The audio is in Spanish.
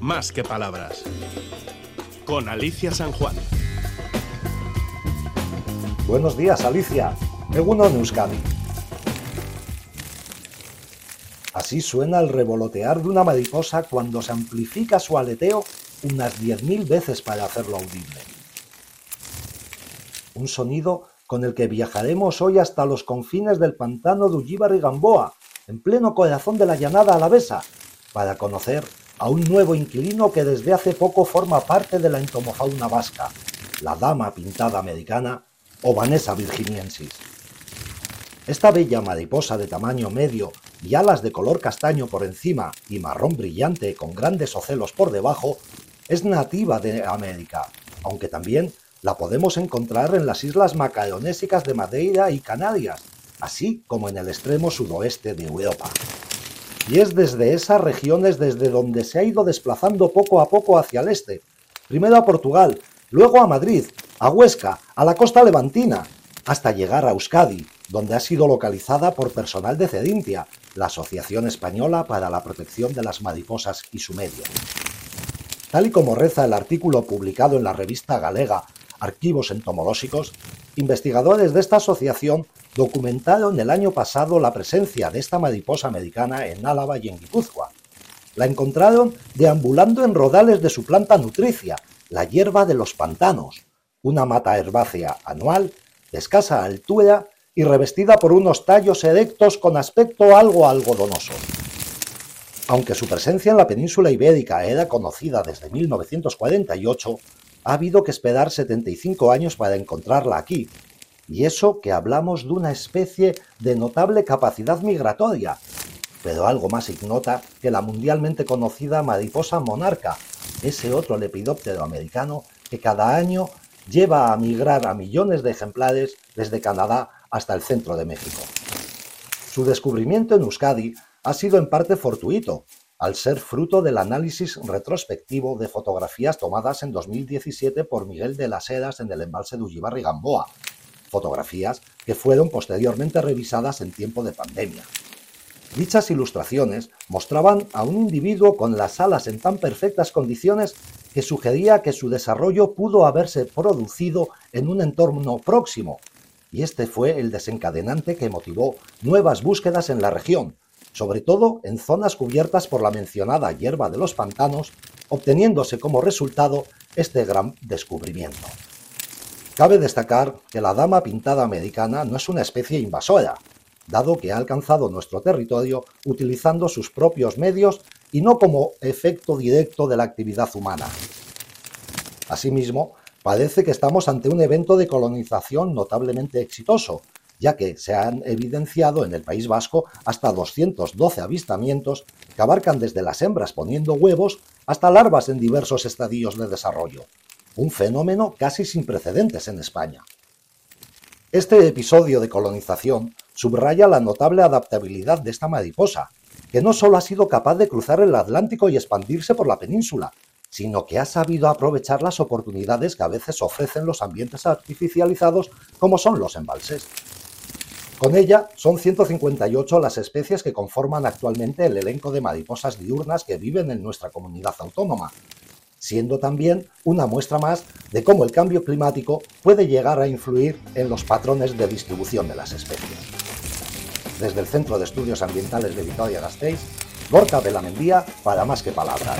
más que palabras. Con Alicia San Juan. Buenos días, Alicia. Egunon Euskadi. Así suena el revolotear de una mariposa cuando se amplifica su aleteo unas 10.000 veces para hacerlo audible. Un sonido con el que viajaremos hoy hasta los confines del pantano de Ullibar y Gamboa, en pleno corazón de la llanada alavesa, para conocer a un nuevo inquilino que desde hace poco forma parte de la entomofauna vasca, la dama pintada americana o Vanessa virginiensis. Esta bella mariposa de tamaño medio y alas de color castaño por encima y marrón brillante con grandes ocelos por debajo, es nativa de América, aunque también la podemos encontrar en las islas macaronésicas de Madeira y Canarias, así como en el extremo sudoeste de Europa. Y es desde esas regiones desde donde se ha ido desplazando poco a poco hacia el este, primero a Portugal, luego a Madrid, a Huesca, a la costa levantina, hasta llegar a Euskadi, donde ha sido localizada por personal de Cedimpia, la Asociación Española para la Protección de las Mariposas y su Medio. Tal y como reza el artículo publicado en la revista galega Archivos Entomológicos, investigadores de esta asociación documentaron el año pasado la presencia de esta mariposa americana en Álava y en Guipúzcoa. La encontraron deambulando en rodales de su planta nutricia, la hierba de los pantanos, una mata herbácea anual de escasa altura y revestida por unos tallos erectos con aspecto algo algodonoso. Aunque su presencia en la península ibérica era conocida desde 1948, ha habido que esperar 75 años para encontrarla aquí. Y eso que hablamos de una especie de notable capacidad migratoria, pero algo más ignota que la mundialmente conocida mariposa monarca, ese otro lepidóptero americano que cada año lleva a migrar a millones de ejemplares desde Canadá hasta el centro de México. Su descubrimiento en Euskadi ha sido en parte fortuito, al ser fruto del análisis retrospectivo de fotografías tomadas en 2017 por Miguel de las Heras en el embalse de Ullibarri Gamboa, fotografías que fueron posteriormente revisadas en tiempo de pandemia. Dichas ilustraciones mostraban a un individuo con las alas en tan perfectas condiciones que sugería que su desarrollo pudo haberse producido en un entorno próximo, y este fue el desencadenante que motivó nuevas búsquedas en la región, sobre todo en zonas cubiertas por la mencionada hierba de los pantanos, obteniéndose como resultado este gran descubrimiento. Cabe destacar que la dama pintada americana no es una especie invasora, dado que ha alcanzado nuestro territorio utilizando sus propios medios y no como efecto directo de la actividad humana. Asimismo, parece que estamos ante un evento de colonización notablemente exitoso, ya que se han evidenciado en el País Vasco hasta 212 avistamientos que abarcan desde las hembras poniendo huevos hasta larvas en diversos estadios de desarrollo, un fenómeno casi sin precedentes en España. Este episodio de colonización subraya la notable adaptabilidad de esta mariposa, que no solo ha sido capaz de cruzar el Atlántico y expandirse por la península, sino que ha sabido aprovechar las oportunidades que a veces ofrecen los ambientes artificializados como son los embalses. Con ella son 158 las especies que conforman actualmente el elenco de mariposas diurnas que viven en nuestra comunidad autónoma, siendo también una muestra más de cómo el cambio climático puede llegar a influir en los patrones de distribución de las especies. Desde el Centro de Estudios Ambientales de Vitoria-Gasteiz, Gorka Belamendía para Más que Palabras.